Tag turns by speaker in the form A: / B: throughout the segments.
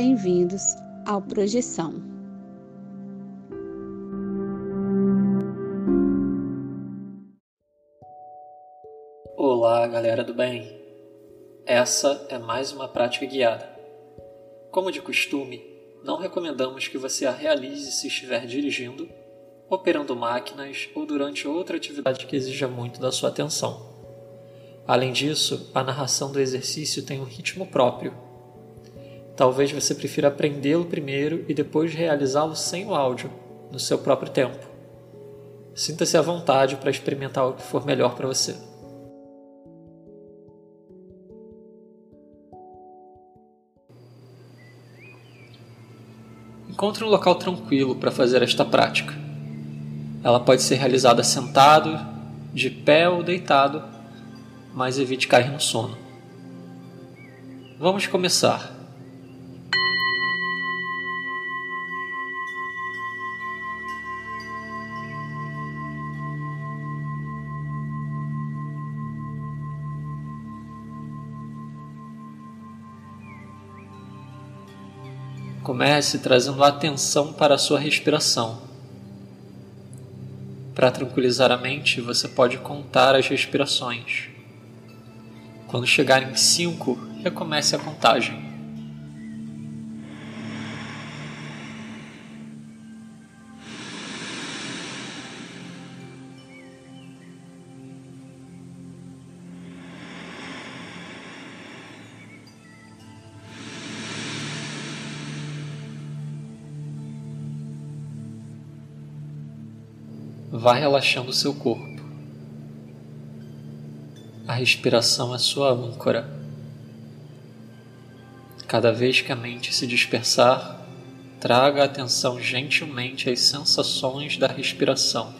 A: bem-vindos ao Projeção.
B: Olá, galera do bem. Essa é mais uma prática guiada. Como de costume, não recomendamos que você a realize se estiver dirigindo, operando máquinas ou durante outra atividade que exija muito da sua atenção. Além disso, a narração do exercício tem um ritmo próprio. Talvez você prefira aprendê-lo primeiro e depois realizá-lo sem o áudio, no seu próprio tempo. Sinta-se à vontade para experimentar o que for melhor para você. Encontre um local tranquilo para fazer esta prática. Ela pode ser realizada sentado, de pé ou deitado, mas evite cair no sono. Vamos começar. Comece trazendo atenção para a sua respiração. Para tranquilizar a mente, você pode contar as respirações. Quando chegar em 5, recomece a contagem. Vá relaxando seu corpo. A respiração é sua âncora. Cada vez que a mente se dispersar, traga a atenção gentilmente às sensações da respiração.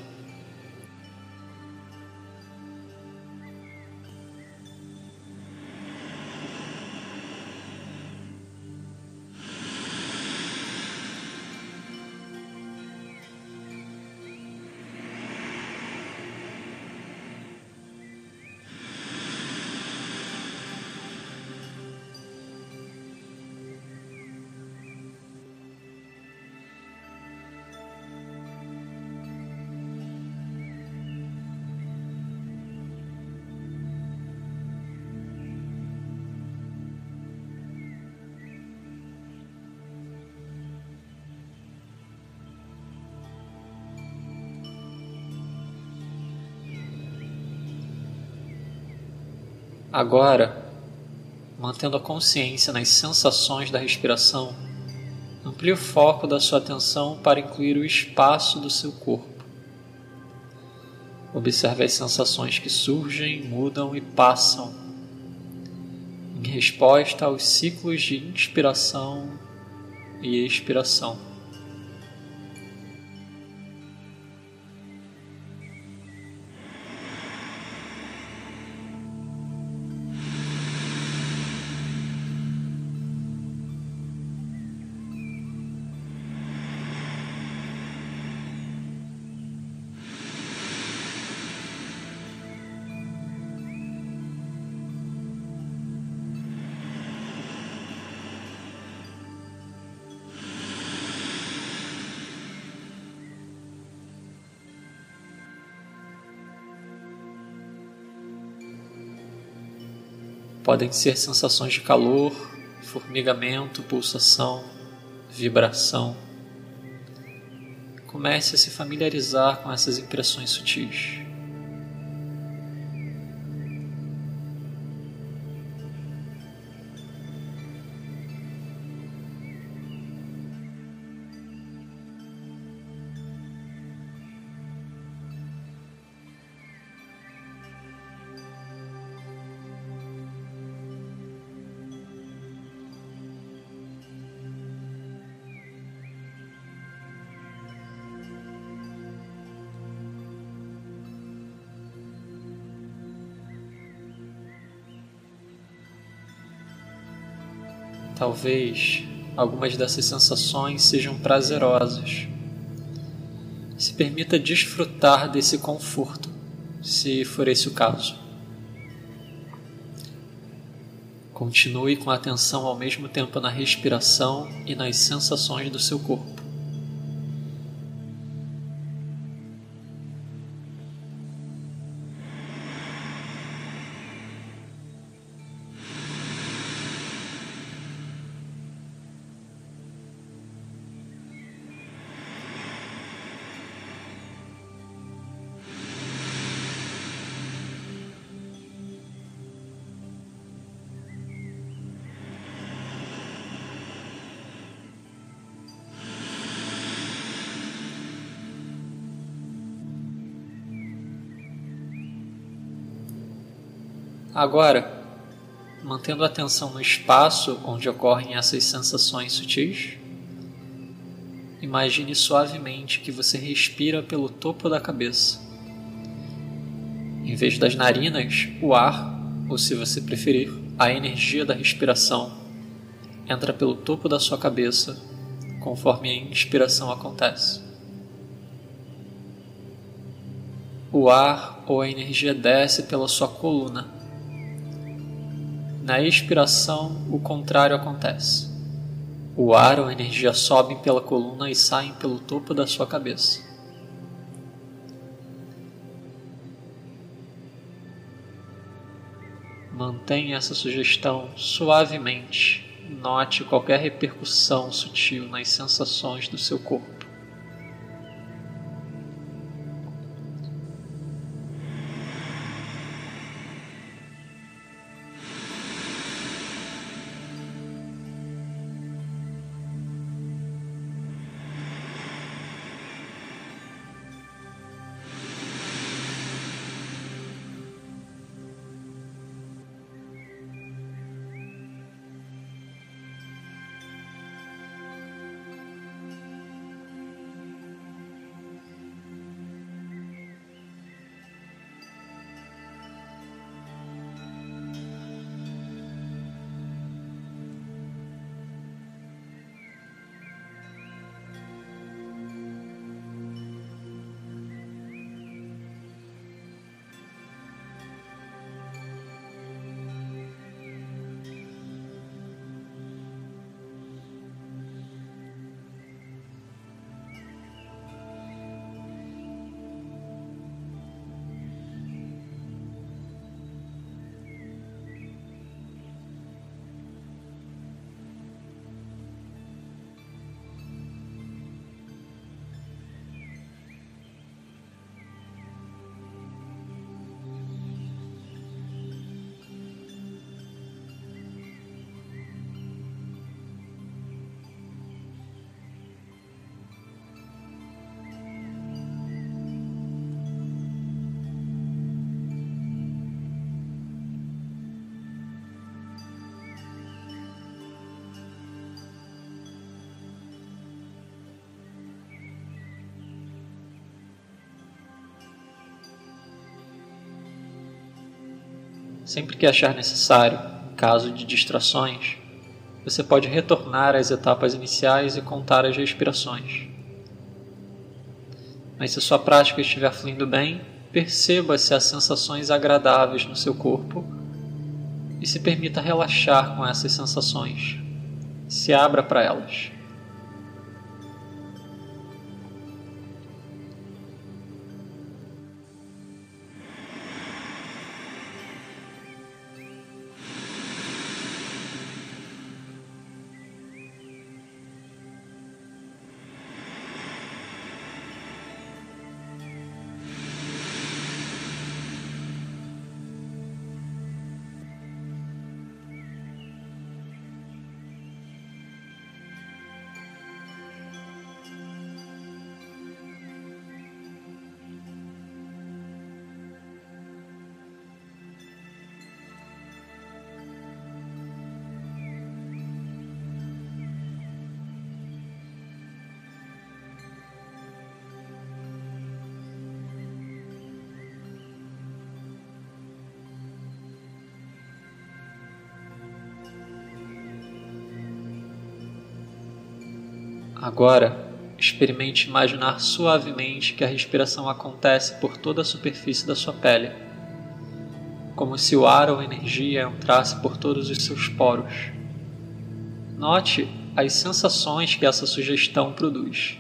B: Agora, mantendo a consciência nas sensações da respiração, amplie o foco da sua atenção para incluir o espaço do seu corpo. Observe as sensações que surgem, mudam e passam em resposta aos ciclos de inspiração e expiração. Podem ser sensações de calor, formigamento, pulsação, vibração. Comece a se familiarizar com essas impressões sutis. Talvez algumas dessas sensações sejam prazerosas. Se permita desfrutar desse conforto, se for esse o caso. Continue com atenção ao mesmo tempo na respiração e nas sensações do seu corpo. Agora, mantendo a atenção no espaço onde ocorrem essas sensações sutis, imagine suavemente que você respira pelo topo da cabeça. Em vez das narinas, o ar, ou se você preferir, a energia da respiração, entra pelo topo da sua cabeça conforme a inspiração acontece. O ar ou a energia desce pela sua coluna na expiração, o contrário acontece. O ar ou a energia sobem pela coluna e saem pelo topo da sua cabeça. Mantenha essa sugestão suavemente. Note qualquer repercussão sutil nas sensações do seu corpo. Sempre que achar necessário, caso de distrações, você pode retornar às etapas iniciais e contar as respirações. Mas se sua prática estiver fluindo bem, perceba se há sensações agradáveis no seu corpo e se permita relaxar com essas sensações. Se abra para elas. Agora, experimente imaginar suavemente que a respiração acontece por toda a superfície da sua pele. como se o ar ou energia entrasse por todos os seus poros. Note as sensações que essa sugestão produz.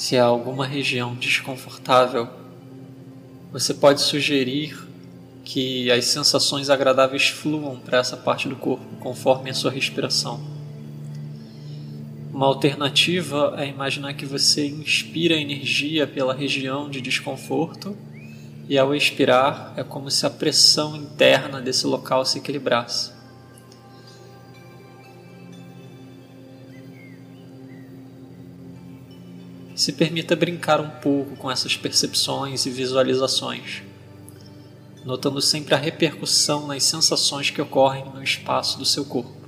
B: Se há alguma região desconfortável, você pode sugerir que as sensações agradáveis fluam para essa parte do corpo conforme a sua respiração. Uma alternativa é imaginar que você inspira energia pela região de desconforto e ao expirar é como se a pressão interna desse local se equilibrasse. Se permita brincar um pouco com essas percepções e visualizações, notando sempre a repercussão nas sensações que ocorrem no espaço do seu corpo.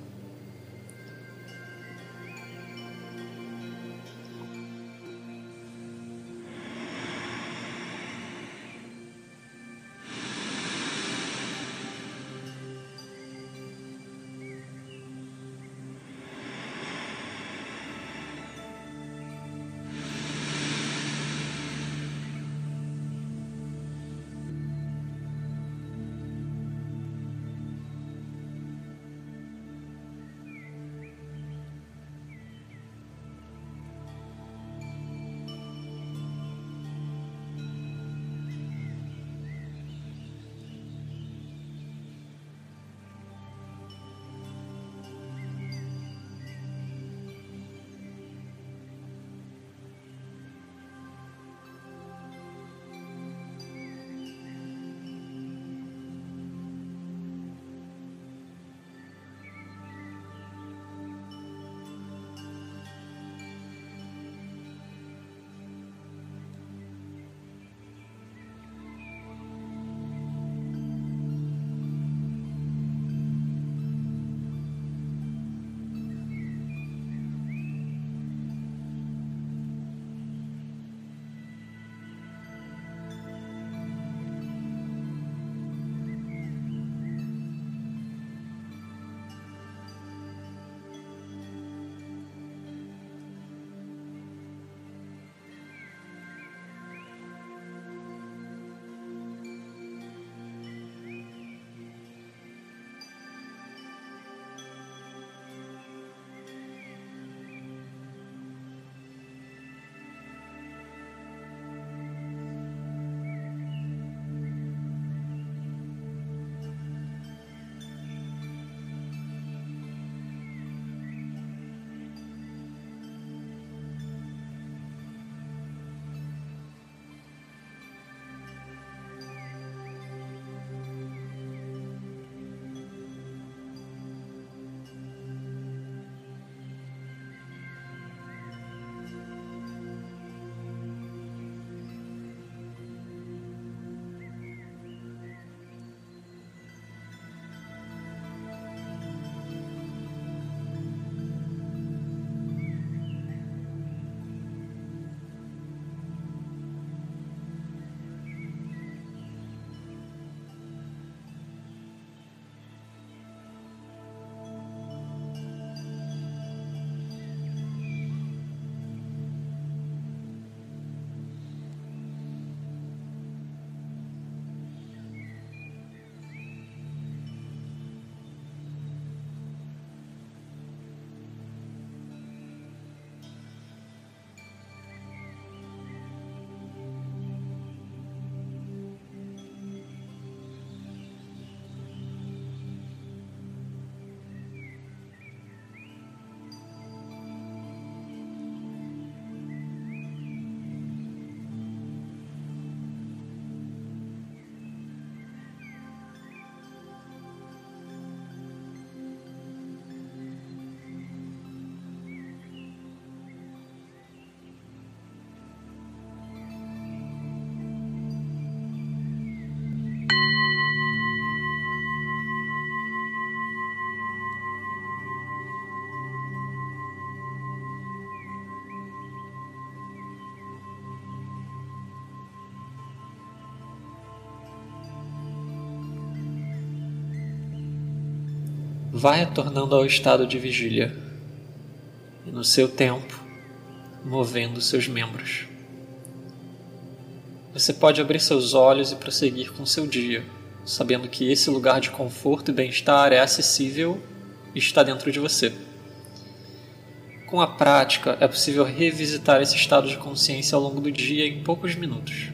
B: Vai retornando ao estado de vigília e, no seu tempo, movendo seus membros. Você pode abrir seus olhos e prosseguir com seu dia, sabendo que esse lugar de conforto e bem-estar é acessível e está dentro de você. Com a prática, é possível revisitar esse estado de consciência ao longo do dia em poucos minutos.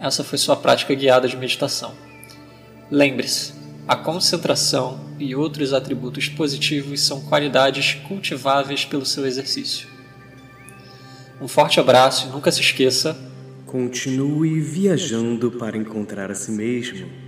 B: Essa foi sua prática guiada de meditação. Lembre-se, a concentração e outros atributos positivos são qualidades cultiváveis pelo seu exercício. Um forte abraço e nunca se esqueça:
C: continue viajando para encontrar a si mesmo